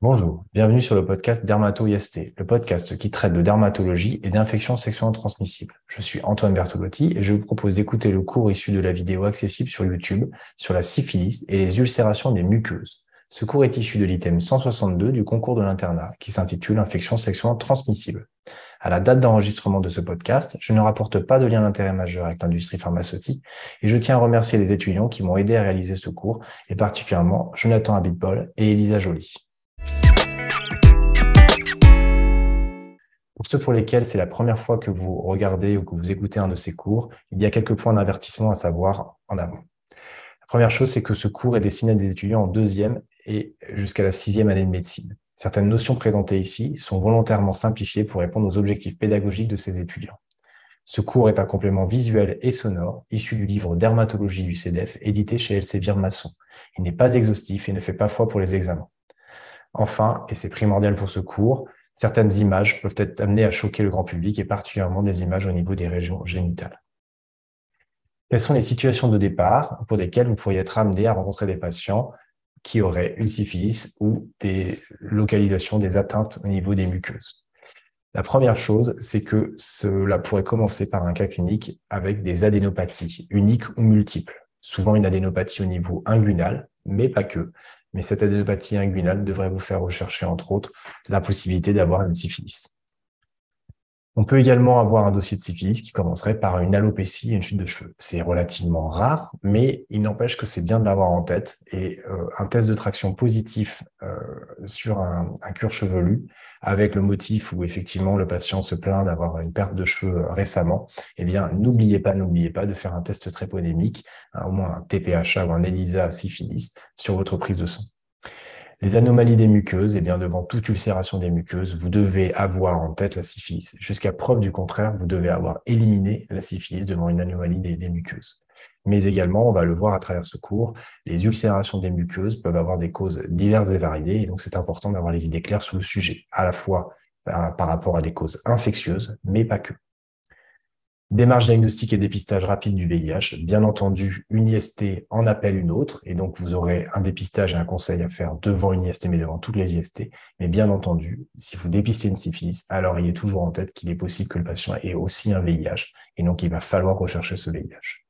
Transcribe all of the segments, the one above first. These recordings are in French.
Bonjour, bienvenue sur le podcast Dermato-IST, le podcast qui traite de dermatologie et d'infections sexuellement transmissibles. Je suis Antoine Bertolotti et je vous propose d'écouter le cours issu de la vidéo accessible sur YouTube sur la syphilis et les ulcérations des muqueuses. Ce cours est issu de l'item 162 du concours de l'internat qui s'intitule Infections sexuellement transmissibles. À la date d'enregistrement de ce podcast, je ne rapporte pas de lien d'intérêt majeur avec l'industrie pharmaceutique et je tiens à remercier les étudiants qui m'ont aidé à réaliser ce cours et particulièrement Jonathan Abitbol et Elisa Joly. Pour ceux pour lesquels c'est la première fois que vous regardez ou que vous écoutez un de ces cours, il y a quelques points d'avertissement à savoir en avant. La première chose, c'est que ce cours est destiné à des étudiants en deuxième et jusqu'à la sixième année de médecine. Certaines notions présentées ici sont volontairement simplifiées pour répondre aux objectifs pédagogiques de ces étudiants. Ce cours est un complément visuel et sonore issu du livre Dermatologie du CEDEF, édité chez Elsevier Masson. Il n'est pas exhaustif et ne fait pas foi pour les examens. Enfin, et c'est primordial pour ce cours, certaines images peuvent être amenées à choquer le grand public et particulièrement des images au niveau des régions génitales. Quelles sont les situations de départ pour lesquelles vous pourriez être amené à rencontrer des patients qui auraient une syphilis ou des localisations, des atteintes au niveau des muqueuses? La première chose, c'est que cela pourrait commencer par un cas clinique avec des adénopathies, uniques ou multiples. Souvent une adénopathie au niveau inguinal, mais pas que, mais cette adénopathie inguinale devrait vous faire rechercher, entre autres, la possibilité d'avoir une syphilis. On peut également avoir un dossier de syphilis qui commencerait par une alopécie et une chute de cheveux. C'est relativement rare, mais il n'empêche que c'est bien de l'avoir en tête. Et euh, un test de traction positif euh, sur un, un cure chevelu avec le motif où effectivement le patient se plaint d'avoir une perte de cheveux récemment, eh bien, n'oubliez pas, n'oubliez pas de faire un test trépodémique, hein, au moins un TPHA ou un ELISA syphilis sur votre prise de sang. Les anomalies des muqueuses, eh bien, devant toute ulcération des muqueuses, vous devez avoir en tête la syphilis. Jusqu'à preuve du contraire, vous devez avoir éliminé la syphilis devant une anomalie des muqueuses mais également, on va le voir à travers ce cours, les ulcérations des muqueuses peuvent avoir des causes diverses et variées, et donc c'est important d'avoir les idées claires sur le sujet, à la fois par, rapport à des causes infectieuses, mais pas que. Démarche diagnostique et dépistage rapide du VIH. Bien entendu, une IST en appelle une autre, et donc vous aurez un dépistage et un conseil à faire devant une IST, mais devant toutes les IST. Mais bien entendu, si vous dépistez une syphilis, alors ayez toujours en tête qu'il est possible que le patient ait aussi un VIH, et donc il va falloir rechercher ce VIH.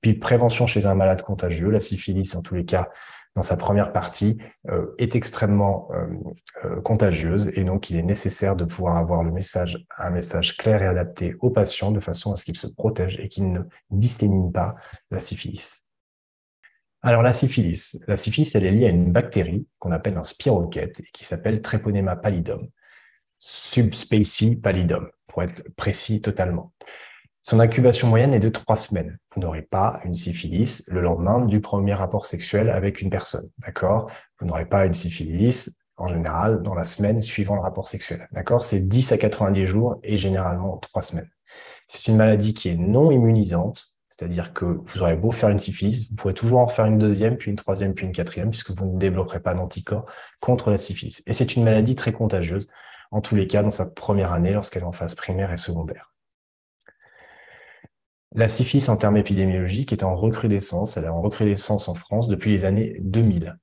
Puis prévention chez un malade contagieux, la syphilis en tous les cas dans sa première partie euh, est extrêmement euh, euh, contagieuse et donc il est nécessaire de pouvoir avoir un message clair et adapté au patient de façon à ce qu'il se protège et qu'il ne dissémine pas la syphilis. Alors la syphilis, la syphilis elle est liée à une bactérie qu'on appelle un spirochète et qui s'appelle Treponema pallidum, subspecie pallidum pour être précis totalement. Son incubation moyenne est de trois semaines. Vous n'aurez pas une syphilis le lendemain du premier rapport sexuel avec une personne, d'accord? Vous n'aurez pas une syphilis en général dans la semaine suivant le rapport sexuel, d'accord? C'est 10 à 90 jours et généralement trois semaines. C'est une maladie qui est non immunisante, c'est-à-dire que vous aurez beau faire une syphilis, vous pourrez toujours en faire une deuxième, puis une troisième, puis une quatrième, puisque vous ne développerez pas d'anticorps contre la syphilis. Et c'est une maladie très contagieuse, en tous les cas dans sa première année, lorsqu'elle est en phase primaire et secondaire. La syphilis en termes épidémiologiques est en recrudescence. Elle est en recrudescence en France depuis les années 2000.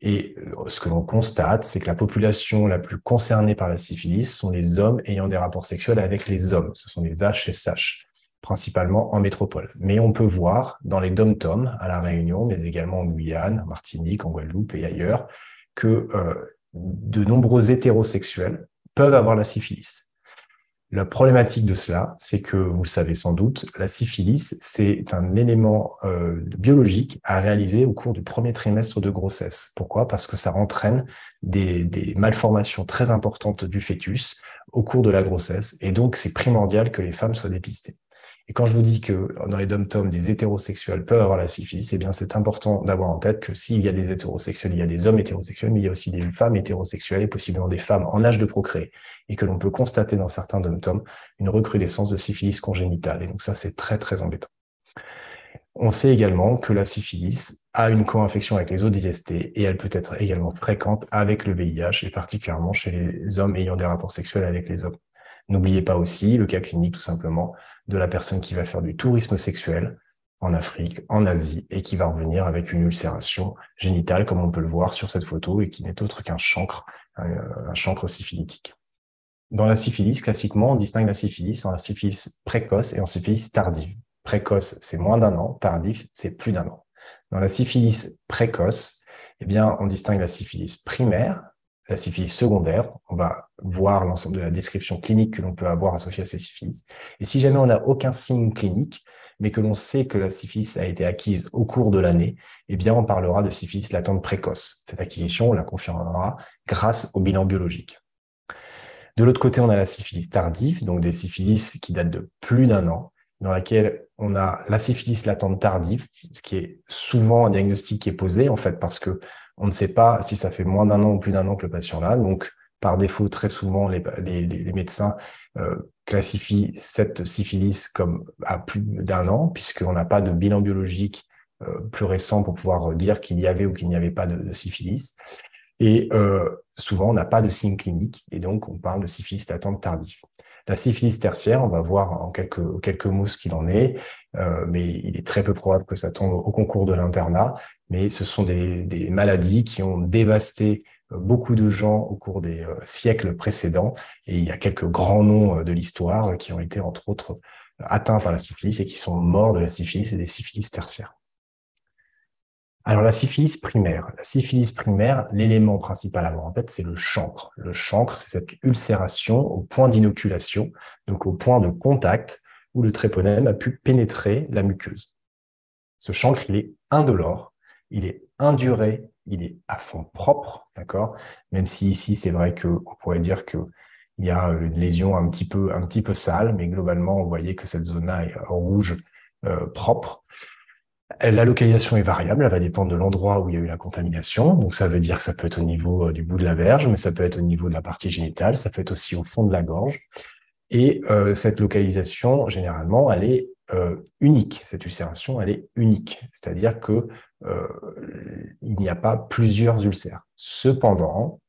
Et euh, ce que l'on constate, c'est que la population la plus concernée par la syphilis sont les hommes ayant des rapports sexuels avec les hommes. Ce sont les H et SH, principalement en métropole. Mais on peut voir dans les dom-tom à La Réunion, mais également en Guyane, en Martinique, en Guadeloupe et ailleurs, que euh, de nombreux hétérosexuels peuvent avoir la syphilis. La problématique de cela, c'est que, vous le savez sans doute, la syphilis, c'est un élément euh, biologique à réaliser au cours du premier trimestre de grossesse. Pourquoi? Parce que ça entraîne des, des, malformations très importantes du fœtus au cours de la grossesse. Et donc, c'est primordial que les femmes soient dépistées. Et quand je vous dis que dans les dom-toms, des hétérosexuels peuvent avoir la syphilis, eh bien, c'est important d'avoir en tête que s'il y a des hétérosexuels, il y a des hommes hétérosexuels, mais il y a aussi des femmes hétérosexuelles et possiblement des femmes en âge de procréer. Et que l'on peut constater dans certains dom-toms une recrudescence de syphilis congénitale. Et donc, ça, c'est très, très embêtant. On sait également que la syphilis a une co-infection avec les autres IST et elle peut être également fréquente avec le VIH et particulièrement chez les hommes ayant des rapports sexuels avec les hommes. N'oubliez pas aussi le cas clinique tout simplement de la personne qui va faire du tourisme sexuel en Afrique, en Asie, et qui va revenir avec une ulcération génitale, comme on peut le voir sur cette photo, et qui n'est autre qu'un chancre, un, chancre syphilitique. Dans la syphilis, classiquement, on distingue la syphilis en syphilis précoce et en syphilis tardive. Précoce, c'est moins d'un an, tardif, c'est plus d'un an. Dans la syphilis précoce, eh bien, on distingue la syphilis primaire, la syphilis secondaire. On va voir l'ensemble de la description clinique que l'on peut avoir associée à cette syphilis. Et si jamais on n'a aucun signe clinique, mais que l'on sait que la syphilis a été acquise au cours de l'année, eh bien, on parlera de syphilis latente précoce. Cette acquisition, on la confirmera grâce au bilan biologique. De l'autre côté, on a la syphilis tardive, donc des syphilis qui datent de plus d'un an, dans laquelle on a la syphilis latente tardive, ce qui est souvent un diagnostic qui est posé, en fait, parce que on ne sait pas si ça fait moins d'un an ou plus d'un an que le patient l'a. Donc, par défaut, très souvent, les, médecins euh, classifient cette syphilis comme à plus d'un an, puisqu'on n'a pas de bilan biologique euh, plus récent pour pouvoir dire qu'il y avait ou qu'il n'y avait pas de, syphilis. Et euh, souvent, on n'a pas de signe clinique, et donc on parle de syphilis latente tardive. La syphilis tertiaire, on va voir en quelques, quelques mots ce qu'il en est, euh, mais il est très peu probable que ça tombe au concours de l'internat. Mais ce sont des, des, maladies qui ont dévasté euh, beaucoup de gens au cours des euh, siècles précédents. Et il y a quelques grands noms de l'histoire qui ont été, entre autres, atteints par la syphilis et qui sont morts de la syphilis et des syphilis tertiaires. Alors la syphilis primaire. La syphilis primaire, l'élément principal à avoir en tête, c'est le chancre. Le chancre, c'est cette ulcération au point d'inoculation, donc au point de contact où le tréponème a pu pénétrer la muqueuse. Ce chancre, il est indolore, il est induré, il est à fond propre, d'accord? Même si ici, c'est vrai qu'on pourrait dire qu'il y a une lésion un petit peu, sale, mais globalement, on voyait que cette zone-là est rouge euh, propre. La localisation est variable, elle va dépendre de l'endroit où il y a eu la contamination. Donc ça veut dire que ça peut être au niveau euh, du bout de la verge, mais ça peut être au niveau de la partie génitale, ça peut être aussi au fond de la gorge. Et euh, cette localisation, généralement, elle est euh, unique. Cette ulcération, elle est unique. C'est-à-dire que il n'y a pas plusieurs ulcères. Cependant,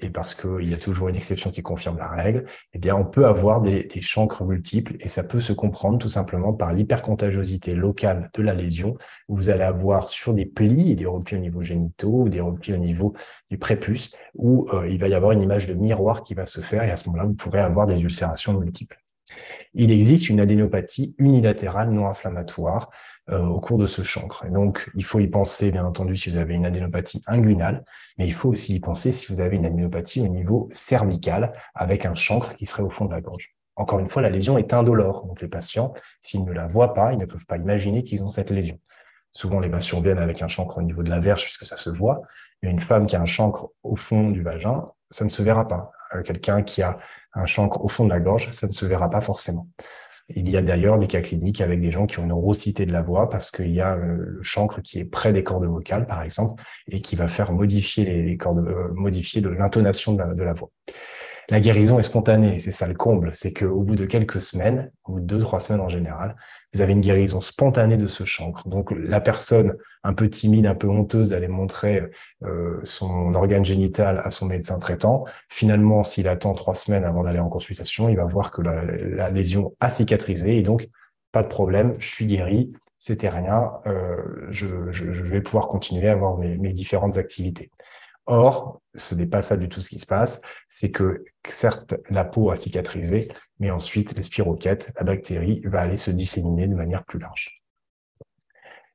et parce qu'il y a toujours une exception qui confirme la règle, eh bien, on peut avoir des, chancres multiples et ça peut se comprendre tout simplement par l'hypercontagiosité locale de la lésion, où vous allez avoir sur des plis, des replis au niveau génitaux ou des replis au niveau du prépuce, où euh, il va y avoir une image de miroir qui va se faire et à ce moment-là, vous pourrez avoir des ulcérations multiples. Il existe une adénopathie unilatérale non inflammatoire euh, au cours de ce chancre. Et donc, il faut y penser, bien entendu, si vous avez une adénopathie inguinale, mais il faut aussi y penser si vous avez une adénopathie au niveau cervical avec un chancre qui serait au fond de la gorge. Encore une fois, la lésion est indolore. Donc, les patients, s'ils ne la voient pas, ils ne peuvent pas imaginer qu'ils ont cette lésion. Souvent, les patients viennent avec un chancre au niveau de la verge puisque ça se voit. Une femme qui a un chancre au fond du vagin, ça ne se verra pas. Euh, quelqu'un qui a un chancre au fond de la gorge, ça ne se verra pas forcément. Il y a d'ailleurs des cas cliniques avec des gens qui ont une rosité de la voix parce qu'il y a euh, le chancre qui est près des cordes vocales, par exemple, et qui va faire modifier les, cordes, euh, modifier l'intonation de la voix. La guérison est spontanée, c'est ça le comble, c'est qu'au bout de quelques semaines, ou deux, trois semaines en général, vous avez une guérison spontanée de ce chancre. Donc la personne un peu timide, un peu honteuse d'aller montrer euh, son organe génital à son médecin traitant, finalement, s'il attend trois semaines avant d'aller en consultation, il va voir que la, lésion a cicatrisé et donc pas de problème, je suis guéri, c'était rien, euh, je, vais pouvoir continuer à avoir mes différentes activités. Or, ce n'est pas ça du tout ce qui se passe. C'est que certes, la peau a cicatrisé, mais ensuite, le spirochète, la bactérie, va aller se disséminer de manière plus large.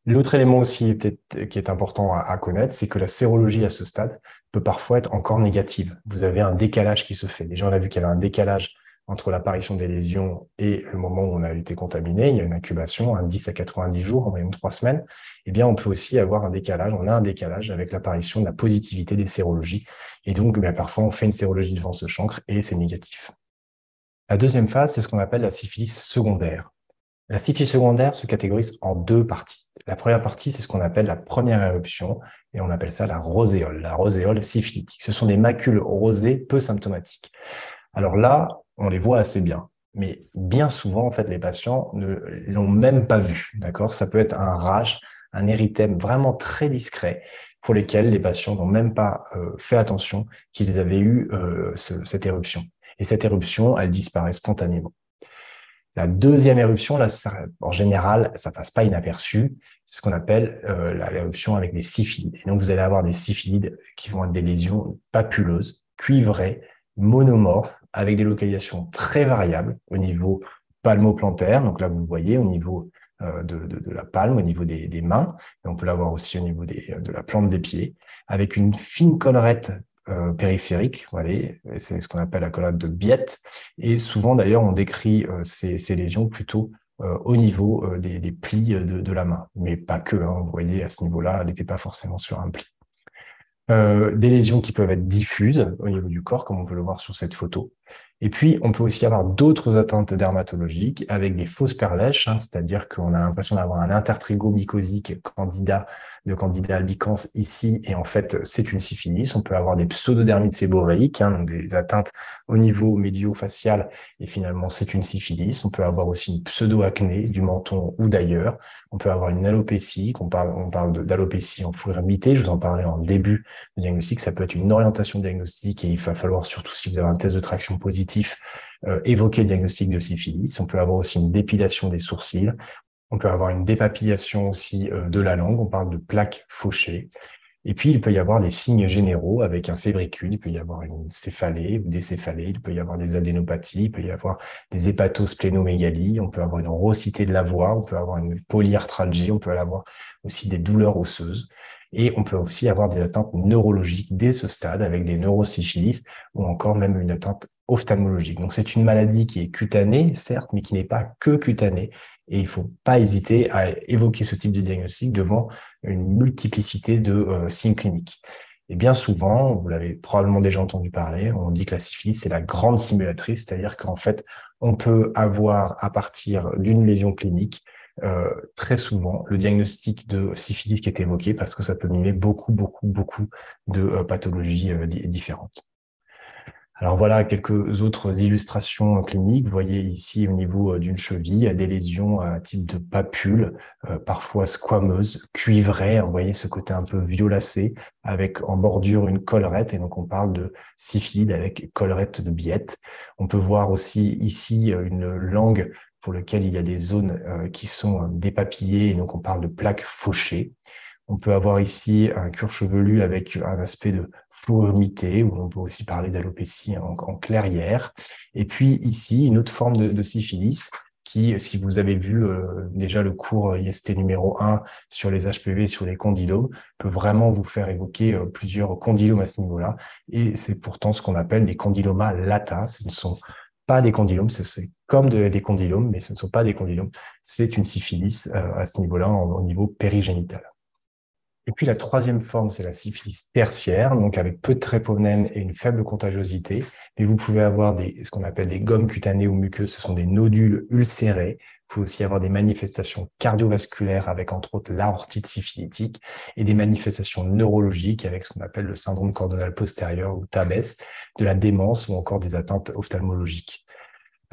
L'autre élément aussi qui est important à connaître, c'est que la sérologie à ce stade peut parfois être encore négative. Vous avez un décalage qui se fait. Déjà, on a vu qu'il y avait un décalage entre l'apparition des lésions et le moment où on a été contaminé, il y a une incubation, un 10 à 90 jours, en moyenne 3 semaines, eh bien, on peut aussi avoir un décalage, on a un décalage avec l'apparition de la positivité des sérologies. Et donc, eh parfois, on fait une sérologie devant ce chancre et c'est négatif. La deuxième phase, c'est ce qu'on appelle la syphilis secondaire. La syphilis secondaire se catégorise en deux parties. La première partie, c'est ce qu'on appelle la première éruption, et on appelle ça la roséole, la roséole syphilitique. Ce sont des macules rosées peu symptomatiques. Alors là, on les voit assez bien. Mais bien souvent, en fait, les patients ne l'ont même pas vu. D'accord? Ça peut être un rash, un érythème vraiment très discret pour lesquels les patients n'ont même pas euh, fait attention qu'ils avaient eu euh, cette éruption. Et cette éruption, elle disparaît spontanément. La deuxième éruption, là, en général, ça passe pas inaperçu. C'est ce qu'on appelle euh, l'éruption avec des syphilides. Et donc, vous allez avoir des syphilides qui vont être des lésions papuleuses, cuivrées, monomorphes, avec des localisations très variables au niveau palmoplantaire. Donc là, vous voyez, au niveau euh, de, la palme, au niveau des, mains. Et on peut l'avoir aussi au niveau de la plante des pieds, avec une fine collerette euh, périphérique, c'est ce qu'on appelle la collerette de Biette. Et souvent, d'ailleurs, on décrit euh, ces, lésions plutôt au niveau des, plis de, de, la main, mais pas que. Hein, vous voyez, à ce niveau-là, elle n'était pas forcément sur un pli. Des lésions qui peuvent être diffuses au niveau du corps, comme on peut le voir sur cette photo. Et puis, on peut aussi avoir d'autres atteintes dermatologiques avec des fausses perlèches, hein, c'est-à-dire qu'on a l'impression d'avoir un intertrigo mycosique candida de candida albicans ici, et en fait, c'est une syphilis. On peut avoir des pseudodermites séboréiques, hein, donc des atteintes au niveau médio-facial, et finalement, c'est une syphilis. On peut avoir aussi une pseudo-acné du menton ou d'ailleurs. On peut avoir une alopécie, on parle, on parle d'alopécie en fourrure mitée, je vous en parlais en début de diagnostic. Ça peut être une orientation diagnostique, et il va falloir, surtout si vous avez un test de traction positif, euh, évoquer le diagnostic de syphilis. On peut avoir aussi une dépilation des sourcils. On peut avoir une dépapillation aussi euh, de la langue, on parle de plaques fauchées. Et puis, il peut y avoir des signes généraux avec un fébricule, il peut y avoir une céphalée ou des céphalées, il peut y avoir des adénopathies, il peut y avoir des hépatosplénomégalies, on peut avoir une rosité de la voix, on peut avoir une polyarthralgie, on peut avoir aussi des douleurs osseuses. Et on peut aussi avoir des atteintes neurologiques dès ce stade avec des neurosyphilis ou encore même une atteinte ophtalmologique. Donc c'est une maladie qui est cutanée, certes, mais qui n'est pas que cutanée et il ne faut pas hésiter à évoquer ce type de diagnostic devant une multiplicité de euh, signes cliniques. Et bien souvent, vous l'avez probablement déjà entendu parler, on dit que la syphilis, c'est la grande simulatrice, c'est-à-dire qu'en fait, on peut avoir à partir d'une lésion clinique euh, très souvent le diagnostic de syphilis qui est évoqué parce que ça peut mimer beaucoup, beaucoup, beaucoup de euh, pathologies différentes. Alors voilà quelques autres illustrations cliniques. Vous voyez ici au niveau euh, d'une cheville des lésions à type de papule, euh, parfois squameuses, cuivrées. Vous voyez ce côté un peu violacé avec en bordure une collerette. Et donc on parle de syphilide avec collerette de biette. On peut voir aussi ici euh, une langue pour laquelle il y a des zones qui sont dépapillées. Et donc on parle de plaques fauchées. On peut avoir ici un cuir chevelu avec un aspect de fourmité, ou on peut aussi parler d'alopécie en, clairière. Et puis ici, une autre forme de, syphilis qui, si vous avez vu euh, déjà le cours IST numéro 1 sur les HPV, sur les condylomes, peut vraiment vous faire évoquer euh, plusieurs condylomes à ce niveau-là. Et c'est pourtant ce qu'on appelle des condylomas lata. Ce ne sont pas des condylomes, c'est comme des condylomes, mais ce ne sont pas des condylomes. C'est une syphilis euh, à ce niveau-là, au niveau périgénital. Et puis la troisième forme, c'est la syphilis tertiaire, donc avec peu de tréponèmes et une faible contagiosité. Mais vous pouvez avoir ce qu'on appelle des gommes cutanées ou muqueuses, ce sont des nodules ulcérés. Il faut aussi avoir des manifestations cardiovasculaires avec entre autres l'aortite syphilitique et des manifestations neurologiques avec ce qu'on appelle le syndrome cordonal postérieur ou TABES, de la démence ou encore des atteintes ophtalmologiques.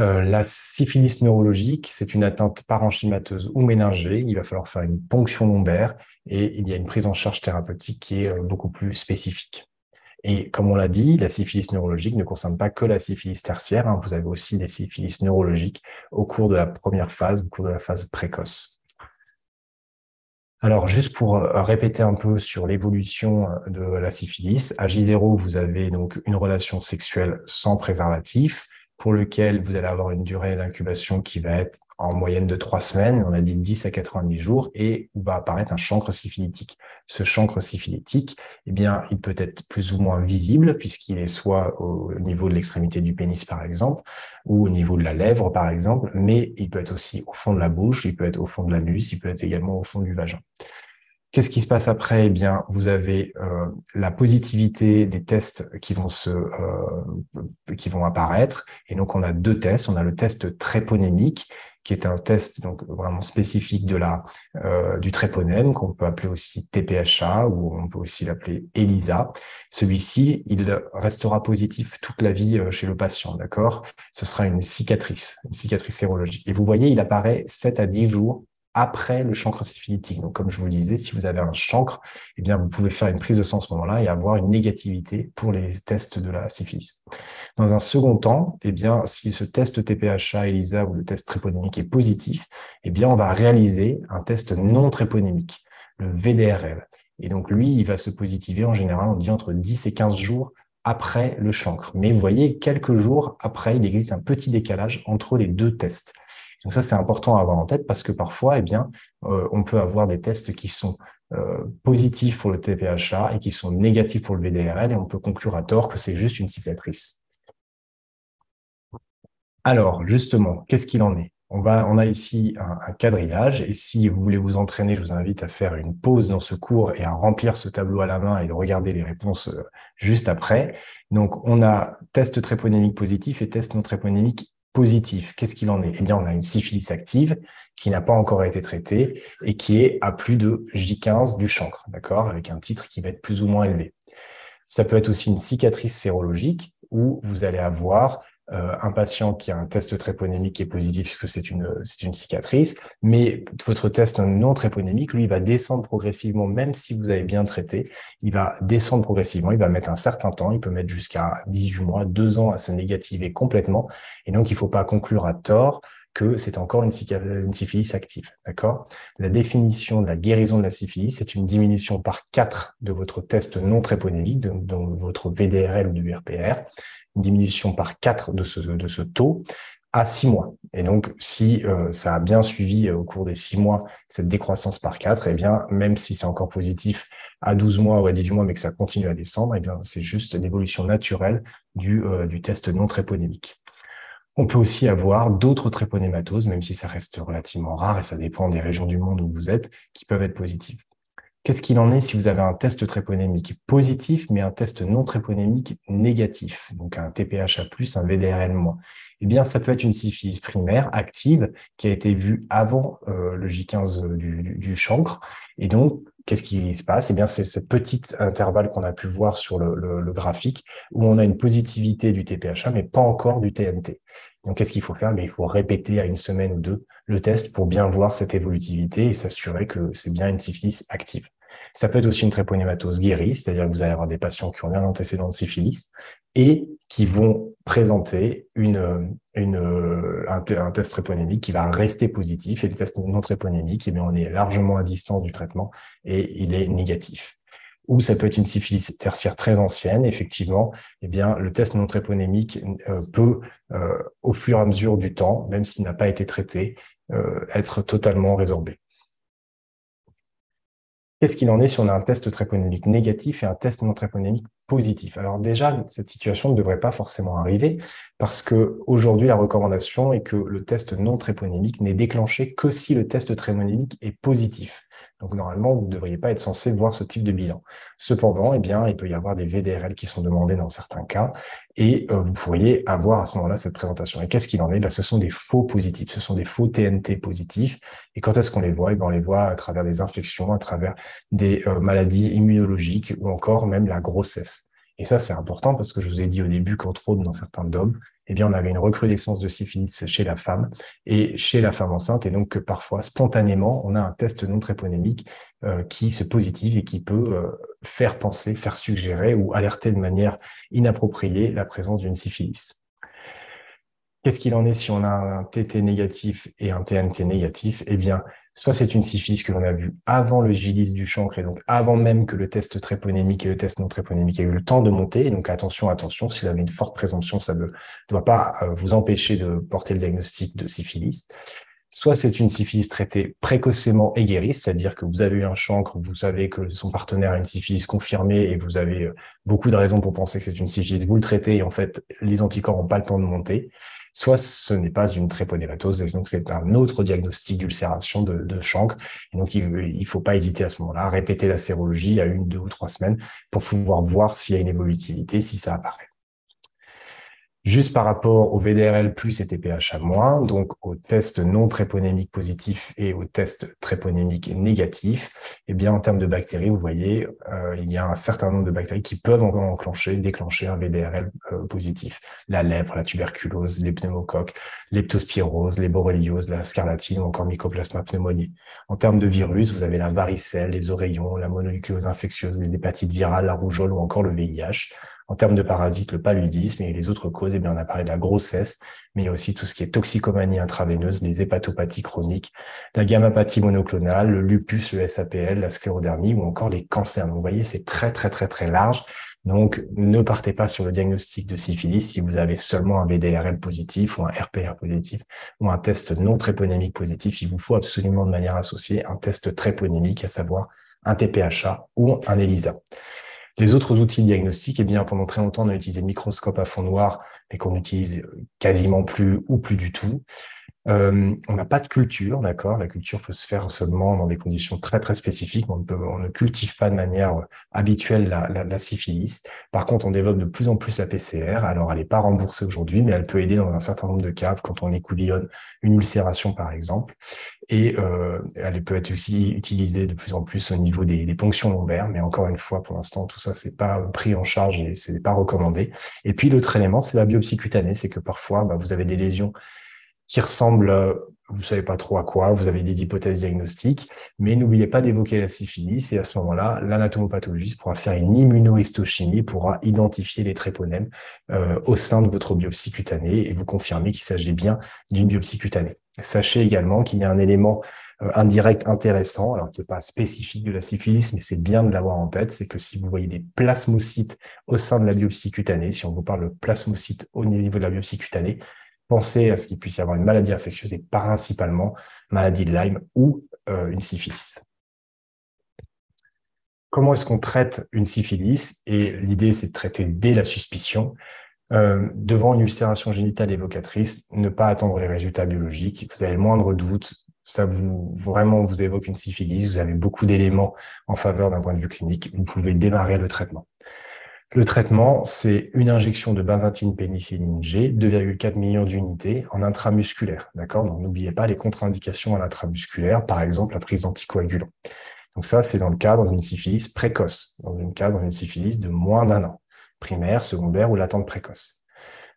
Euh, la syphilis neurologique, c'est une atteinte parenchymateuse ou méningée. Il va falloir faire une ponction lombaire et il y a une prise en charge thérapeutique qui est euh, beaucoup plus spécifique. Et comme on l'a dit, la syphilis neurologique ne concerne pas que la syphilis tertiaire. Hein. Vous avez aussi des syphilis neurologiques au cours de la première phase, au cours de la phase précoce. Alors, juste pour euh, répéter un peu sur l'évolution de la syphilis, à J0, vous avez donc une relation sexuelle sans préservatif pour lequel vous allez avoir une durée d'incubation qui va être en moyenne de trois semaines, on a dit 10 à 90 jours, et où va apparaître un chancre syphilitique. Ce chancre syphilitique, eh bien, il peut être plus ou moins visible, puisqu'il est soit au niveau de l'extrémité du pénis, par exemple, ou au niveau de la lèvre, par exemple, mais il peut être aussi au fond de la bouche, il peut être au fond de l'anus, il peut être également au fond du vagin. Qu'est-ce qui se passe après? Eh bien, vous avez euh, la positivité des tests qui vont se, euh, qui vont apparaître. Et donc, on a deux tests. On a le test tréponémique, qui est un test donc vraiment spécifique de la euh, du tréponème qu'on peut appeler aussi TPHA ou on peut aussi l'appeler ELISA. Celui-ci, il restera positif toute la vie chez le patient, d'accord? Ce sera une cicatrice, une cicatrice sérologique. Et vous voyez, il apparaît 7 à 10 jours après le chancre syphilitique. Donc, comme je vous le disais, si vous avez un chancre, eh bien, vous pouvez faire une prise de sang à ce moment-là et avoir une négativité pour les tests de la syphilis. Dans un second temps, eh bien, si ce test TPHA, ELISA ou le test tréponémique est positif, eh bien, on va réaliser un test non tréponémique, le VDRL. Et donc, lui, il va se positiver en général, on dit entre 10 et 15 jours après le chancre. Mais vous voyez, quelques jours après, il existe un petit décalage entre les deux tests. Donc ça, c'est important à avoir en tête parce que parfois, eh bien, euh, on peut avoir des tests qui sont euh, positifs pour le TPHA et qui sont négatifs pour le VDRL et on peut conclure à tort que c'est juste une cicatrice. Alors, justement, qu'est-ce qu'il en est? On, va, on a ici un, quadrillage et si vous voulez vous entraîner, je vous invite à faire une pause dans ce cours et à remplir ce tableau à la main et de regarder les réponses euh, juste après. Donc, on a test tréponémique positif et test non tréponémique positif. Qu'est-ce qu'il en est? Eh bien, on a une syphilis active qui n'a pas encore été traitée et qui est à plus de J15 du chancre, d'accord? Avec un titre qui va être plus ou moins élevé. Ça peut être aussi une cicatrice sérologique où vous allez avoir euh, un patient qui a un test tréponémique qui est positif puisque c'est une, une cicatrice, mais votre test non tréponémique, lui, va descendre progressivement, même si vous avez bien traité, il va descendre progressivement, il va mettre un certain temps, il peut mettre jusqu'à 18 mois, 2 ans à se négativer complètement, et donc il ne faut pas conclure à tort que c'est encore une, syphilis active. D'accord? La définition de la guérison de la syphilis, c'est une diminution par 4 de votre test non tréponémique, de votre VDRL ou du RPR, diminution par 4 de ce, de ce taux à 6 mois. Et donc, si euh, ça a bien suivi euh, au cours des 6 mois cette décroissance par 4, eh bien, même si c'est encore positif à 12 mois ou à 18 mois, mais que ça continue à descendre, eh bien, c'est juste l'évolution naturelle du, euh, du test non tréponémique. On peut aussi avoir d'autres tréponématoses, même si ça reste relativement rare et ça dépend des régions du monde où vous êtes, qui peuvent être positives. Qu'est-ce qu'il en est si vous avez un test tréponémique positif, mais un test non tréponémique négatif, donc un TPHA+, un VDRL-? Eh bien, ça peut être une syphilis primaire active qui a été vue avant euh, le J15 du, chancre. Et donc, qu'est-ce qui se passe? Eh bien, c'est ce petit intervalle qu'on a pu voir sur le, graphique où on a une positivité du TPHA, mais pas encore du TNT. Donc, qu'est-ce qu'il faut faire? Il faut répéter à une semaine ou deux le test pour bien voir cette évolutivité et s'assurer que c'est bien une syphilis active. Ça peut être aussi une tréponématose guérie, c'est-à-dire que vous allez avoir des patients qui ont un antécédent de syphilis et qui vont présenter une, une, un, test tréponémique qui va rester positif et le test non tréponémique, eh on est largement à distance du traitement et il est négatif ou ça peut être une syphilis tertiaire très ancienne, effectivement, eh bien, le test non tréponémique euh, peut, euh, au fur et à mesure du temps, même s'il n'a pas été traité, euh, être totalement résorbé. Qu'est-ce qu'il en est si on a un test tréponémique négatif et un test non tréponémique positif Alors déjà, cette situation ne devrait pas forcément arriver parce que aujourd'hui, la recommandation est que le test non tréponémique n'est déclenché que si le test tréponémique est positif. Donc normalement, vous ne devriez pas être censé voir ce type de bilan. Cependant, eh bien, il peut y avoir des VDRL qui sont demandés dans certains cas et euh, vous pourriez avoir à ce moment-là cette présentation. Et qu'est-ce qu'il en est? Ben, Ce sont des faux positifs, ce sont des faux TNT positifs. Et quand est-ce qu'on les voit? Eh ben, On les voit à travers des infections, à travers des euh, maladies immunologiques ou encore même la grossesse. Et ça, c'est important parce que je vous ai dit au début qu'entre autres, dans certains DOM, eh bien, on avait une recrudescence de syphilis chez la femme et chez la femme enceinte, et donc parfois, spontanément, on a un test non tréponémique euh, qui se positive et qui peut euh, faire penser, faire suggérer ou alerter de manière inappropriée la présence d'une syphilis. Qu'est-ce qu'il en est si on a un TT négatif et un TNT négatif? Eh bien, soit c'est une syphilis que l'on a vue avant le J10 du chancre, et donc avant même que le test tréponémique et le test non tréponémique aient eu le temps de monter. Donc attention, attention, si vous avez une forte présomption, ça ne doit pas euh, vous empêcher de porter le diagnostic de syphilis. Soit c'est une syphilis traitée précocement et guérie, c'est-à-dire que vous avez eu un chancre, vous savez que son partenaire a une syphilis confirmée et vous avez euh, beaucoup de raisons pour penser que c'est une syphilis, vous le traitez et en fait, les anticorps n'ont pas le temps de monter soit ce n'est pas une tréponématose, et donc c'est un autre diagnostic d'ulcération de, de, chancre. Et donc, il ne faut pas hésiter à ce moment-là à répéter la sérologie à une, deux ou trois semaines pour pouvoir voir s'il y a une évolutivité, si ça apparaît. Juste par rapport au VDRL plus et TPH à moins, donc au test non tréponémique positif et au test tréponémique négatif, eh bien, en termes de bactéries, vous voyez, euh, il y a un certain nombre de bactéries qui peuvent encore enclencher, déclencher un VDRL euh, positif. La lèpre, la tuberculose, les pneumocoques, leptospirose, les borrélioses, la scarlatine ou encore mycoplasma pneumoniae. En termes de virus, vous avez la varicelle, les oreillons, la mononucléose infectieuse, les hépatites virales, la rougeole ou encore le VIH. En termes de parasites, le paludisme et les autres causes, eh bien, on a parlé de la grossesse, mais il y a aussi tout ce qui est toxicomanie intraveineuse, les hépatopathies chroniques, la gammapathie monoclonale, le lupus, le SAPL, la sclérodermie ou encore les cancers. Donc, vous voyez, c'est très, très, très, très large. Donc, ne partez pas sur le diagnostic de syphilis si vous avez seulement un VDRL positif ou un RPR positif ou un test non tréponémique positif. Il vous faut absolument de manière associée un test tréponémique, à savoir un TPHA ou un ELISA. Les autres outils diagnostiques, eh bien, pendant très longtemps, on a utilisé le microscope à fond noir, mais qu'on utilise quasiment plus ou plus du tout. Euh, on n'a pas de culture, d'accord? La culture peut se faire seulement dans des conditions très très spécifiques. On, ne cultive pas de manière habituelle la, syphilis. Par contre, on développe de plus en plus la PCR. Alors, elle n'est pas remboursée aujourd'hui, mais elle peut aider dans un certain nombre de cas quand on écoulionne une ulcération, par exemple. Et euh, elle peut être aussi utilisée de plus en plus au niveau des, ponctions lombaires. Mais encore une fois, pour l'instant, tout ça, c'est pas pris en charge et c'est pas recommandé. Et puis, l'autre élément, c'est la biopsie cutanée. C'est que parfois, bah, vous avez des lésions qui ressemble, euh, vous savez pas trop à quoi, vous avez des hypothèses diagnostiques, mais n'oubliez pas d'évoquer la syphilis et à ce moment-là, l'anatomopathologiste pourra faire une immunohistochimie, pourra identifier les tréponèmes euh, au sein de votre biopsie cutanée et vous confirmer qu'il s'agit bien d'une biopsie cutanée. Sachez également qu'il y a un élément euh, indirect intéressant, alors qui n'est pas spécifique de la syphilis, mais c'est bien de l'avoir en tête, c'est que si vous voyez des plasmocytes au sein de la biopsie cutanée, si on vous parle de plasmocytes au niveau de la biopsie cutanée, penser à ce qu'il puisse y avoir une maladie infectieuse et principalement maladie de Lyme ou euh, une syphilis. Comment est-ce qu'on traite une syphilis? Et l'idée, c'est de traiter dès la suspicion. Euh, devant une ulcération génitale évocatrice, ne pas attendre les résultats biologiques. Vous avez le moindre doute, ça vous vraiment vous évoque une syphilis, vous avez beaucoup d'éléments en faveur d'un point de vue clinique, vous pouvez démarrer le traitement. Le traitement, c'est une injection de benzatine pénicilline G, 2,4 millions d'unités en intramusculaire. D'accord? Donc, n'oubliez pas les contre-indications à l'intramusculaire, par exemple la prise d'anticoagulants. Donc, ça, c'est dans le cadre d'une syphilis précoce, dans le cadre d'une syphilis de moins d'un an, primaire, secondaire ou latente précoce.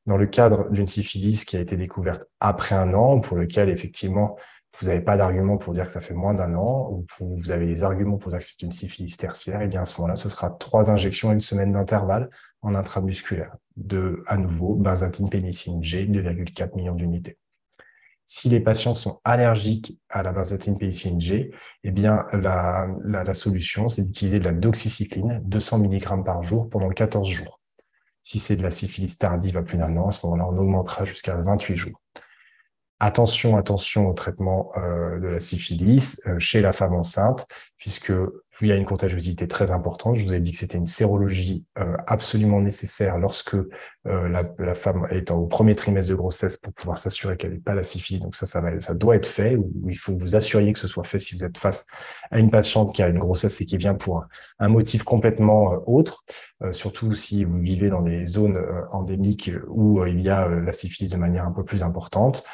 Dans le cadre d'une syphilis qui a été découverte après un an, pour lequel, effectivement, vous n'avez pas d'argument pour dire que ça fait moins d'un an, ou vous avez des arguments pour dire que c'est une syphilis tertiaire, et eh bien à ce moment-là, ce sera trois injections à une semaine d'intervalle en intramusculaire de, à nouveau, benzatine pénicilline G, 2,4 millions d'unités. Si les patients sont allergiques à la benzatine pénicilline G, eh bien, la, la solution, c'est d'utiliser de la doxycycline, 200 mg par jour pendant 14 jours. Si c'est de la syphilis tardive à plus d'un an, à ce moment-là, on augmentera jusqu'à 28 jours. Attention, attention au traitement euh, de la syphilis euh, chez la femme enceinte, puisque il y a une contagiosité très importante. Je vous ai dit que c'était une sérologie euh, absolument nécessaire lorsque la, femme est au premier trimestre de grossesse pour pouvoir s'assurer qu'elle n'ait pas la syphilis. Donc ça, ça, ça doit être fait, ou il faut vous assuriez que ce soit fait si vous êtes face à une patiente qui a une grossesse et qui vient pour un, motif complètement autre, surtout si vous vivez dans des zones endémiques où il y a la syphilis de manière un peu plus importante.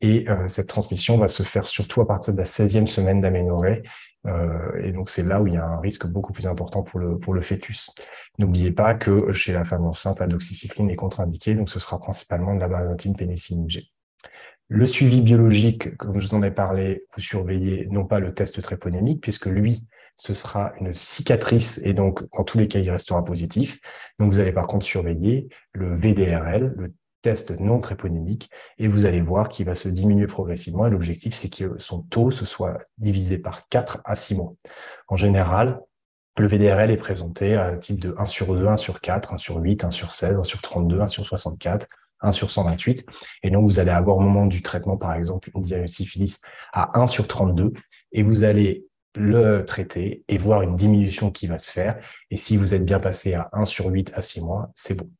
Et euh, cette transmission va se faire surtout à partir de la 16e semaine d'aménorrhée. Euh, et donc, c'est là où il y a un risque beaucoup plus important pour le, pour le fœtus. N'oubliez pas que chez la femme enceinte, la doxycycline est contre-indiquée, donc ce sera principalement de la benzatine pénicilline G. Le suivi biologique, comme je vous en ai parlé, vous surveillez non pas le test tréponémique, puisque lui, ce sera une cicatrice et donc, en tous les cas, il restera positif. Donc, vous allez par contre surveiller le VDRL, le test non tréponémique et vous allez voir qu'il va se diminuer progressivement et l'objectif c'est que son taux se soit divisé par 4 à 6 mois. En général, le VDRL est présenté à type de 1 sur 2, 1 sur 4, 1 sur 8, 1 sur 16, 1 sur 32, 1 sur 64, 1 sur 128. Et donc, vous allez avoir au moment du traitement, par exemple, une syphilis à 1 sur 32 et vous allez le traiter et voir une diminution qui va se faire. Et si vous êtes bien passé à 1 sur 8 à 6 mois, c'est bon.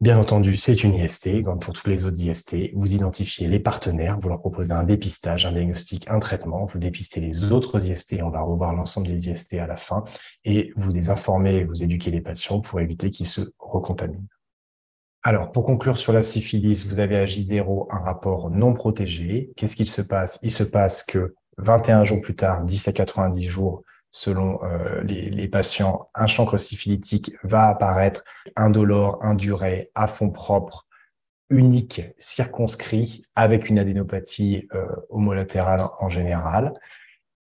Bien entendu, c'est une IST, comme pour tous les autres IST. Vous identifiez les partenaires, vous leur proposez un dépistage, un diagnostic, un traitement, vous dépistez les autres IST, on va revoir l'ensemble des IST à la fin, et vous les informez, vous éduquez les patients pour éviter qu'ils se recontaminent. Alors, pour conclure sur la syphilis, vous avez à J0 un rapport non protégé. Qu'est-ce qu'il se passe? Il se passe que 21 jours plus tard, 10 à 90 jours, selon euh, les, patients, un chancre syphilitique va apparaître indolore, induré, à fond propre, unique, circonscrit, avec une adénopathie euh, homolatérale en général.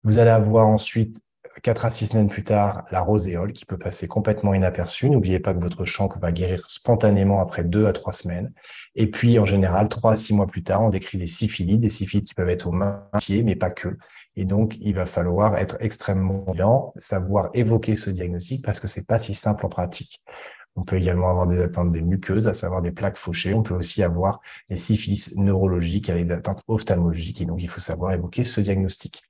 Vous allez avoir ensuite 4 à 6 semaines plus tard, la roséole qui peut passer complètement inaperçue. N'oubliez pas que votre chancre va guérir spontanément après 2 à 3 semaines. Et puis, en général, 3 à 6 mois plus tard, on décrit des syphilides, des syphilides qui peuvent être aux mains, pieds, mais pas que. Et donc, il va falloir être extrêmement bien, savoir évoquer ce diagnostic parce que c'est pas si simple en pratique. On peut également avoir des atteintes des muqueuses, à savoir des plaques fauchées. On peut aussi avoir des syphilis neurologiques avec des atteintes ophtalmologiques. Et donc, il faut savoir évoquer ce diagnostic.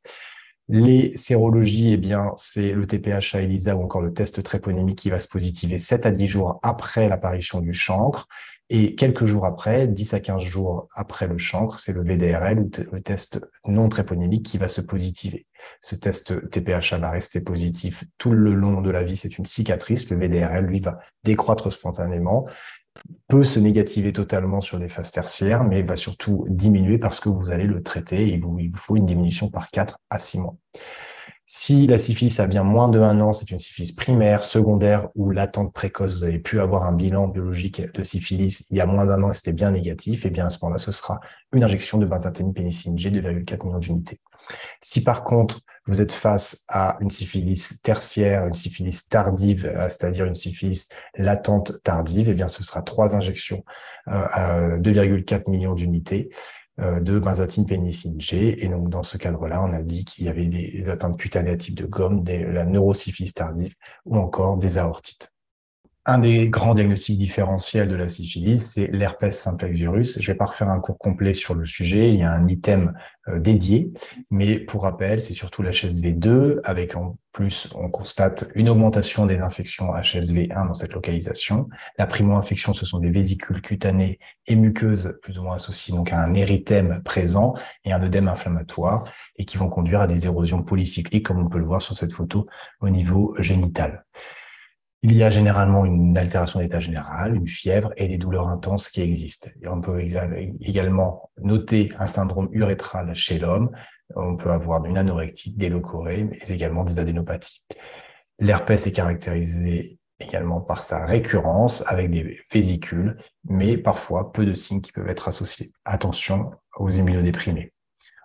Les sérologies, eh bien, c'est le TPH à ELISA ou encore le test tréponémique qui va se positiver 7 à 10 jours après l'apparition du chancre. Et quelques jours après, 10 à 15 jours après le chancre, c'est le VDRL ou le test non tréponémique qui va se positiver. Ce test TPH va rester positif tout le long de la vie. C'est une cicatrice. Le VDRL, lui, va décroître spontanément peut se négativer totalement sur les phases tertiaires, mais va surtout diminuer parce que vous allez le traiter et il vous faut une diminution par 4 à 6 mois. Si la syphilis a bien moins de 1 an, c'est une syphilis primaire, secondaire ou latente précoce, vous avez pu avoir un bilan biologique de syphilis il y a moins d'un an et c'était bien négatif, et eh bien à ce moment-là, ce sera une injection de benzathine pénicilline G de 2,4 millions d'unités. Si par contre, vous êtes face à une syphilis tertiaire, une syphilis tardive, euh, c'est-à-dire une syphilis latente tardive, eh bien, ce sera trois injections euh, à 2,4 millions d'unités de benzathine pénicilline G. Et donc, dans ce cadre-là, on a dit qu'il y avait des, atteintes cutanées de gomme, des, la neurosyphilis tardive ou encore des aortites. Un des grands diagnostics différentiels de la syphilis, c'est l'herpès simplex virus. Je ne vais pas refaire un cours complet sur le sujet, il y a un item euh, dédié, mais pour rappel, c'est surtout l'HSV2, avec en plus, on constate une augmentation des infections HSV1 dans cette localisation. La primo-infection, ce sont des vésicules cutanées et muqueuses, plus ou moins associées donc à un érythème présent et un œdème inflammatoire, et qui vont conduire à des érosions polycycliques, comme on peut le voir sur cette photo au niveau génital. Il y a généralement une altération d'état général, une fièvre et des douleurs intenses qui existent. On peut également noter un syndrome urétral chez l'homme. On peut avoir une anorexie, des leucorrhées, mais également des adénopathies. L'herpès est caractérisé également par sa récurrence avec des vésicules, mais parfois peu de signes qui peuvent être associés. Attention aux immunodéprimés.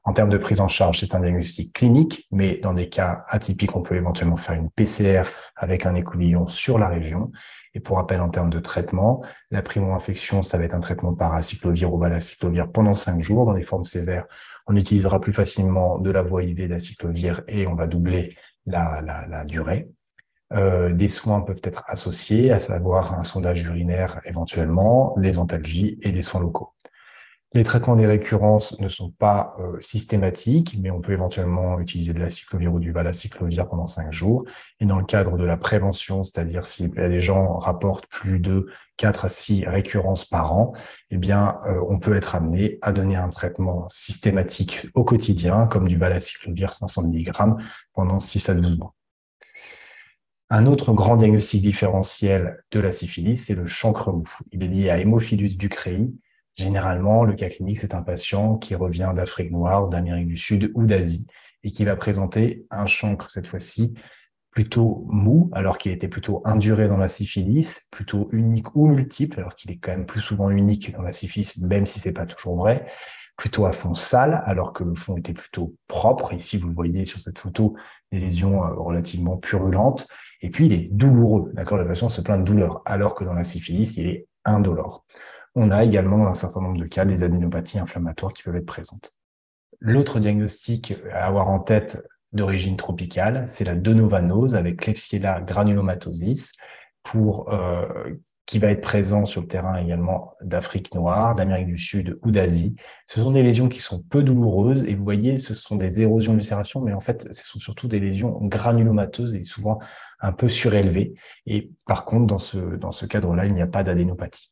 En termes de prise en charge, c'est un diagnostic clinique, mais dans des cas atypiques, on peut éventuellement faire une PCR avec un écouvillon sur la région. Et pour rappel, en termes de traitement, la primo-infection, ça va être un traitement par acyclovir ou valacyclovir pendant cinq jours. Dans les formes sévères, on utilisera plus facilement de la voie IV d'acyclovir et on va doubler la, durée. Euh, des soins peuvent être associés, à savoir un sondage urinaire éventuellement, des antalgies et des soins locaux. Les traitements des récurrences ne sont pas euh, systématiques, mais on peut éventuellement utiliser de la cyclovir ou du valacyclovir pendant cinq jours. Et dans le cadre de la prévention, c'est-à-dire si les gens rapportent plus de 4 à 6 récurrences par an, eh bien, euh, on peut être amené à donner un traitement systématique au quotidien, comme du valacyclovir 500 mg pendant 6 à 12 mois. Un autre grand diagnostic différentiel de la syphilis, c'est le chancre mou. Il est lié à Hémophilus ducrei, Généralement, le cas clinique, c'est un patient qui revient d'Afrique noire, d'Amérique du Sud ou d'Asie et qui va présenter un chancre cette fois-ci plutôt mou, alors qu'il était plutôt induré dans la syphilis, plutôt unique ou multiple, alors qu'il est quand même plus souvent unique dans la syphilis, même si c'est pas toujours vrai, plutôt à fond sale, alors que le fond était plutôt propre. Ici, vous le voyez sur cette photo, des lésions euh, relativement purulentes. Et puis, il est douloureux, d'accord? Le patient se plaint de douleur, alors que dans la syphilis, il est indolore on a également dans un certain nombre de cas des adénopathies inflammatoires qui peuvent être présentes. L'autre diagnostic à avoir en tête d'origine tropicale, c'est la denovanose avec Klebsiella granulomatosis euh, qui va être présent sur le terrain également d'Afrique noire, d'Amérique du Sud ou d'Asie. Ce sont des lésions qui sont peu douloureuses et vous voyez, ce sont des érosions d'ulcération, mais en fait, ce sont surtout des lésions granulomateuses et souvent un peu surélevées. Et par contre, dans ce, dans ce cadre-là, il n'y a pas d'adénopathie.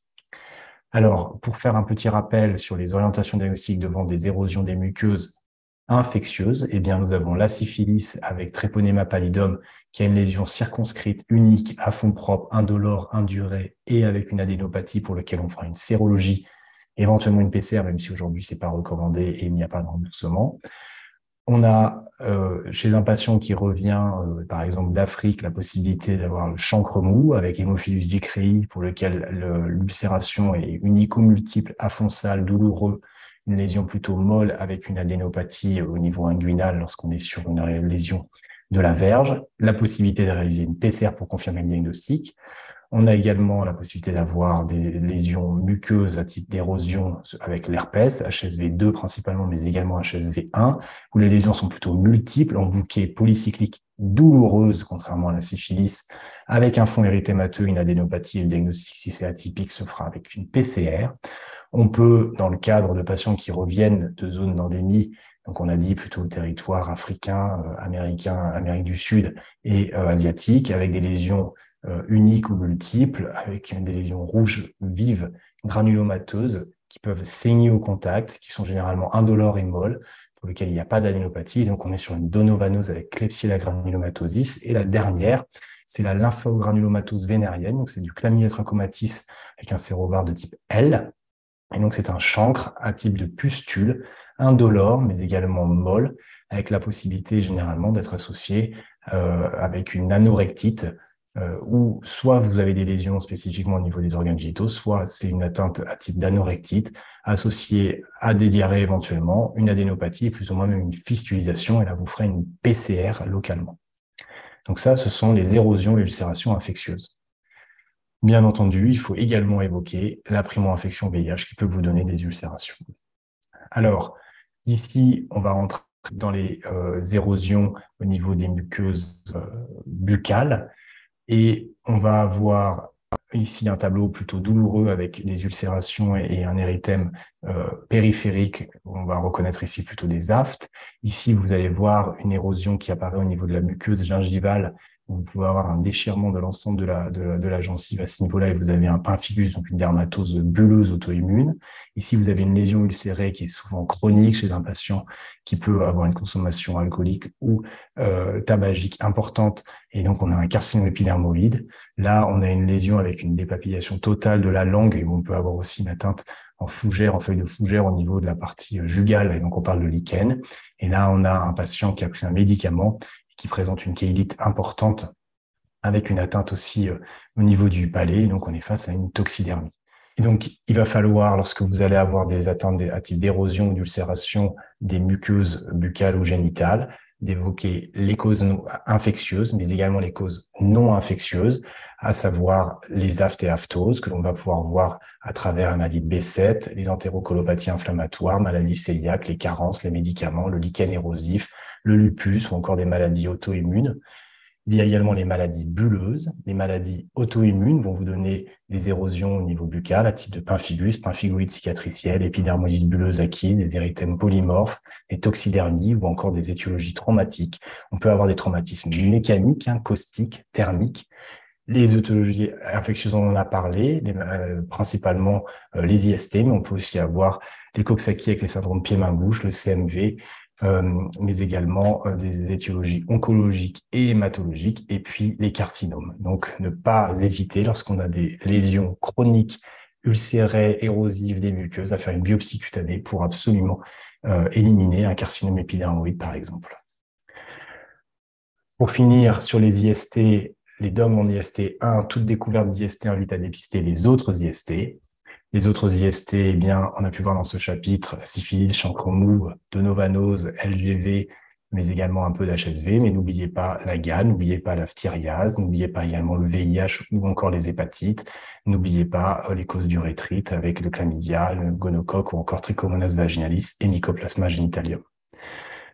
Alors, pour faire un petit rappel sur les orientations diagnostiques devant des érosions des muqueuses, infectieuse, eh bien, nous avons la syphilis avec Treponema pallidum, qui a une lésion circonscrite, unique, à fond propre, indolore, indurée et avec une adénopathie pour laquelle on fera une sérologie, éventuellement une PCR, même si aujourd'hui c'est pas recommandé et il n'y a pas de remboursement. On a euh, chez un patient qui revient, euh, par exemple d'Afrique, la possibilité d'avoir le chancre mou avec hémophilus ducrei, pour lequel l'ulcération est unique ou multiple, affonçale, douloureux, une lésion plutôt molle avec une adénopathie au niveau inguinal lorsqu'on est sur une lésion de la verge, la possibilité de réaliser une PCR pour confirmer le diagnostic, on a également la possibilité d'avoir des lésions muqueuses à type d'érosion avec l'herpès, HSV2 principalement, mais également HSV1, où les lésions sont plutôt multiples, en bouquet polycyclique douloureuse, contrairement à la syphilis, avec un fond érythémateux, une adénopathie, le diagnostic, si c'est atypique, se fera avec une PCR. On peut, dans le cadre de patients qui reviennent de zones d'endémie, donc on a dit plutôt territoire africain, euh, américain, Amérique du Sud et euh, asiatique, avec des lésions uniques ou multiples, avec des lésions rouges vives, granulomateuses, qui peuvent saigner au contact, qui sont généralement indolores et molles, pour lesquelles il n'y a pas d'adénopathie. Donc, on est sur une donovanose avec Klebsiella granulomatosis. Et la dernière, c'est la lymphogranulomatose vénérienne. Donc, c'est du chlamydia trachomatis avec un sérovar de type L. Et donc, c'est un chancre à type de pustule, indolore, mais également molle, avec la possibilité généralement d'être associé euh, avec une anorectite euh, où soit vous avez des lésions spécifiquement au niveau des organes génitaux, soit c'est une atteinte à type d'anorectite associée à des diarrhées éventuellement, une adénopathie, plus ou moins même une fistulisation, et là vous ferez une PCR localement. Donc ça, ce sont les érosions et ulcérations infectieuses. Bien entendu, il faut également évoquer la primo-infection VIH qui peut vous donner des ulcérations. Alors, ici, on va rentrer dans les euh, érosions au niveau des muqueuses euh, buccales. Et on va avoir ici un tableau plutôt douloureux avec des ulcérations et, un érythème euh, périphérique. On va reconnaître ici plutôt des aftes. Ici, vous allez voir une érosion qui apparaît au niveau de la muqueuse gingivale vous pouvez avoir un déchirement de l'ensemble de la, de, la gencive à ce niveau-là et vous avez un pemphigus, donc une dermatose bulleuse auto-immune. Ici, vous avez une lésion ulcérée qui est souvent chronique chez un patient qui peut avoir une consommation alcoolique ou euh, tabagique importante et donc on a un carcinome épidermoïde. Là, on a une lésion avec une dépapillation totale de la langue et on peut avoir aussi une atteinte en fougère, en feuille de fougère au niveau de la partie jugale, et donc on parle de lichen. Et là, on a un patient qui a pris un médicament qui présente une chélite importante avec une atteinte aussi euh, au niveau du palais. Donc, on est face à une toxidermie. Et donc, il va falloir, lorsque vous allez avoir des atteintes à type d'érosion ou d'ulcération des muqueuses buccales ou génitales, d'évoquer les causes infectieuses, mais également les causes non infectieuses, à savoir les aftes et aftoses, que l'on va pouvoir voir à travers la maladie de B7, les entérocolopathies inflammatoires, maladies cœliaques, les carences, les médicaments, le lichen érosif, le lupus ou encore des maladies auto-immunes. Il y a également les maladies bulleuses. Les maladies auto-immunes vont vous donner des érosions au niveau buccal à type de pemphigus, pemphigoïde cicatricielle, épidermolyse bulleuse acquise, des érythèmes polymorphes, des toxidermies ou encore des étiologies traumatiques. On peut avoir des traumatismes mécaniques, hein, caustiques, thermiques. Les étiologies infectieuses, on en a parlé, euh, principalement euh, les IST, mais on peut aussi avoir les Coxsackie avec les syndromes pied-main-bouche, le CMV, mais également euh, des étiologies oncologiques et hématologiques, et puis les carcinomes. Donc, ne pas hésiter lorsqu'on a des lésions chroniques, ulcérées, érosives des muqueuses, à faire une biopsie cutanée pour absolument euh, éliminer un carcinome épidermoïde, par exemple. Pour finir, sur les IST, les DOM en IST 1, toute découverte d'IST invite à dépister les autres IST. Les autres IST, eh bien, on a pu voir dans ce chapitre syphilis, chancre mou, novanose, LGV, mais également un peu d'HSV. Mais n'oubliez pas la gale, n'oubliez pas la phtyriase, n'oubliez pas également le VIH ou encore les hépatites. N'oubliez pas euh, les causes du rétrite avec le chlamydia, le gonocoque ou encore trichomonas vaginalis et mycoplasma genitalium.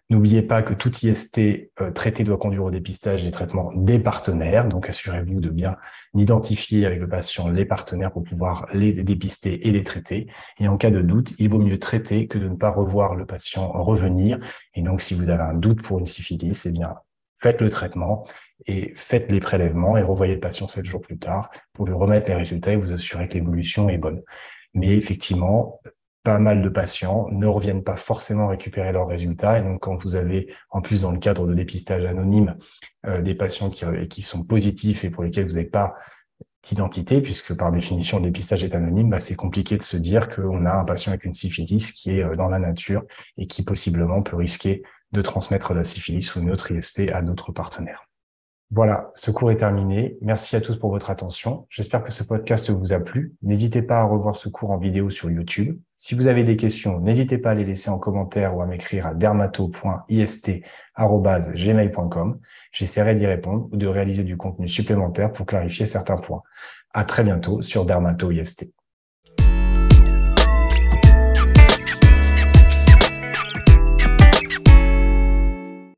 N'oubliez pas que tout IST euh, traité doit conduire au dépistage des traitements des partenaires. Donc, assurez-vous de bien identifier avec le patient les partenaires pour pouvoir les dépister et les traiter. Et en cas de doute, il vaut mieux traiter que de ne pas revoir le patient revenir. Et donc, si vous avez un doute pour une syphilis, eh bien, faites le traitement et faites les prélèvements et revoyez le patient sept jours plus tard pour lui remettre les résultats et vous assurer que l'évolution est bonne. Mais effectivement, pas mal de patients ne reviennent pas forcément récupérer leurs résultats. Et donc, quand vous avez, en plus, dans le cadre de dépistage anonyme, euh, des patients qui, qui, sont positifs et pour lesquels vous n'avez pas d'identité, puisque par définition, le dépistage est anonyme, bah, c'est compliqué de se dire qu'on a un patient avec une syphilis qui est euh, dans la nature et qui possiblement peut risquer de transmettre la syphilis ou une autre IST à d'autres partenaires. Voilà, ce cours est terminé. Merci à tous pour votre attention. J'espère que ce podcast vous a plu. N'hésitez pas à revoir ce cours en vidéo sur YouTube. Si vous avez des questions, n'hésitez pas à les laisser en commentaire ou à m'écrire à dermato.ist.gmail.com. J'essaierai d'y répondre ou de réaliser du contenu supplémentaire pour clarifier certains points. À très bientôt sur Dermato IST.